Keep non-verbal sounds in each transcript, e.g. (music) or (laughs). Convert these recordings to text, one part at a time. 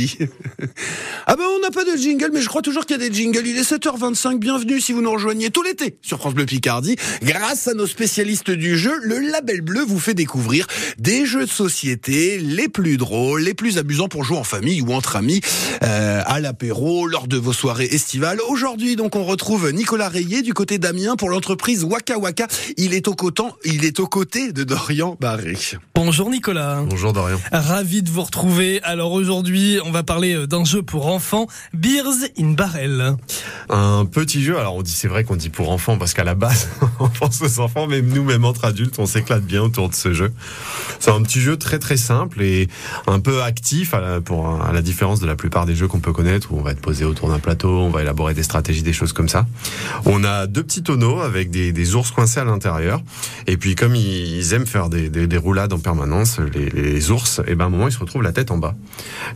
(laughs) Ah ben on n'a pas de jingle, mais je crois toujours qu'il y a des jingles. Il est 7h25, bienvenue si vous nous rejoignez tout l'été sur France Bleu Picardie. Grâce à nos spécialistes du jeu, le Label Bleu vous fait découvrir des jeux de société les plus drôles, les plus amusants pour jouer en famille ou entre amis, euh, à l'apéro, lors de vos soirées estivales. Aujourd'hui, donc, on retrouve Nicolas Rayet du côté d'Amiens pour l'entreprise Waka Waka. Il est au coton, il est aux côtés de Dorian Barré. Bonjour Nicolas. Bonjour Dorian. Ravi de vous retrouver. Alors aujourd'hui, on va parler euh, d'un jeu pour enfants, Beers in Barrel. Un petit jeu. Alors on dit, c'est vrai qu'on dit pour enfants parce qu'à la base, (laughs) on pense aux enfants, mais nous, même entre adultes, on s'éclate bien autour de ce jeu. C'est un petit jeu très très simple et un peu actif à la, pour à la différence de la plupart des jeux qu'on peut connaître où on va être posé autour d'un plateau, on va élaborer des stratégies, des choses comme ça. On a deux petits tonneaux avec des, ours coincés à l'intérieur et puis comme ils aiment faire des, des, des roulades en permanence, les, ours, et ben à un moment ils se retrouvent la tête en bas.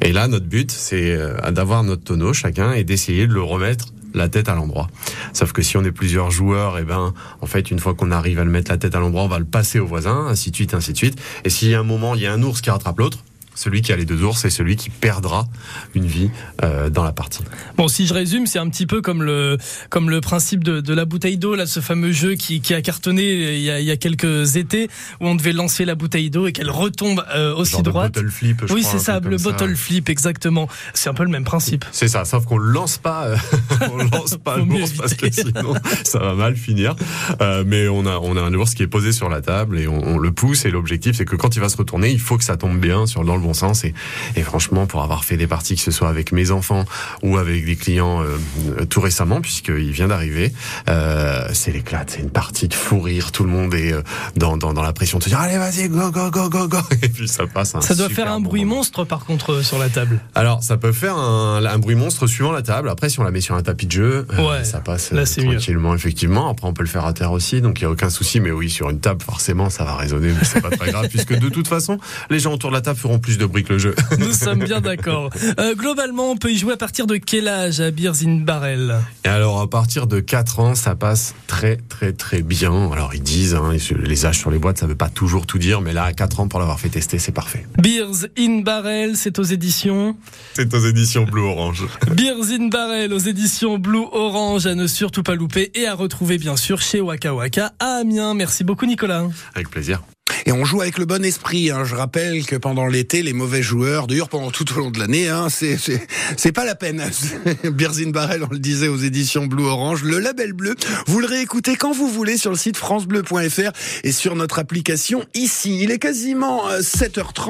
Et là notre but c'est euh, d'avoir notre tonneau chacun et d'essayer de le remettre la tête à l'endroit. Sauf que si on est plusieurs joueurs, et ben, en fait, une fois qu'on arrive à le mettre la tête à l'endroit, on va le passer au voisin, ainsi de suite, ainsi de suite. Et s'il y a un moment, il y a un ours qui rattrape l'autre, celui qui a les deux ours, c'est celui qui perdra une vie euh, dans la partie. Bon, si je résume, c'est un petit peu comme le comme le principe de, de la bouteille d'eau, là, ce fameux jeu qui, qui a cartonné il y a, il y a, quelques étés où on devait lancer la bouteille d'eau et qu'elle retombe euh, aussi Genre droite. bottle flip, je oui, c'est ça, le bottle ça. flip, exactement. C'est un peu le même principe. C'est ça, sauf qu'on le lance pas, euh, (laughs) on lance pas l'ours parce que sinon ça va mal finir. Euh, mais on a on a un ours qui est posé sur la table et on, on le pousse et l'objectif c'est que quand il va se retourner, il faut que ça tombe bien sur dans le bon sens et et franchement pour avoir fait des parties que ce soit avec mes enfants ou avec des clients euh, tout récemment puisqu'il vient d'arriver, euh, c'est l'éclate, c'est une partie de fou rire, tout le monde est euh, dans dans dans la pression de se dire allez vas-y go go go go go (laughs) et puis ça passe. un Ça doit faire un bon bruit moment. monstre par contre euh, sur la table. Alors, ça peut faire un, un bruit monstre suivant la table. Après, si on la met sur un tapis de jeu, euh, Ouais, ça passe là, euh, mieux. tranquillement, effectivement. Après, on peut le faire à terre aussi, donc il y a aucun souci. Mais oui, sur une table, forcément, ça va résonner, mais c'est pas très grave, (laughs) puisque de toute façon, les gens autour de la table feront plus de bruit que le jeu. (laughs) Nous sommes bien d'accord. Euh, globalement, on peut y jouer à partir de quel âge à Beers in Barrel Et alors, à partir de 4 ans, ça passe très, très, très bien. Alors, ils disent, hein, les âges sur les boîtes, ça veut pas toujours tout dire, mais là, à 4 ans, pour l'avoir fait tester, c'est parfait. Beers in Barrel, c'est aux éditions? C'est aux éditions Blue Orange. (laughs) Beers in Barrel aux éditions Blue Orange à ne surtout pas louper et à retrouver bien sûr chez Waka Waka à Amiens. Merci beaucoup Nicolas. Avec plaisir. Et on joue avec le bon esprit. Hein. Je rappelle que pendant l'été, les mauvais joueurs, d'ailleurs pendant tout au long de l'année, hein, c'est pas la peine. (laughs) Birzine Barrel, on le disait aux éditions Blue Orange, le label bleu. Vous le réécoutez quand vous voulez sur le site francebleu.fr et sur notre application ici. Il est quasiment euh, 7h30.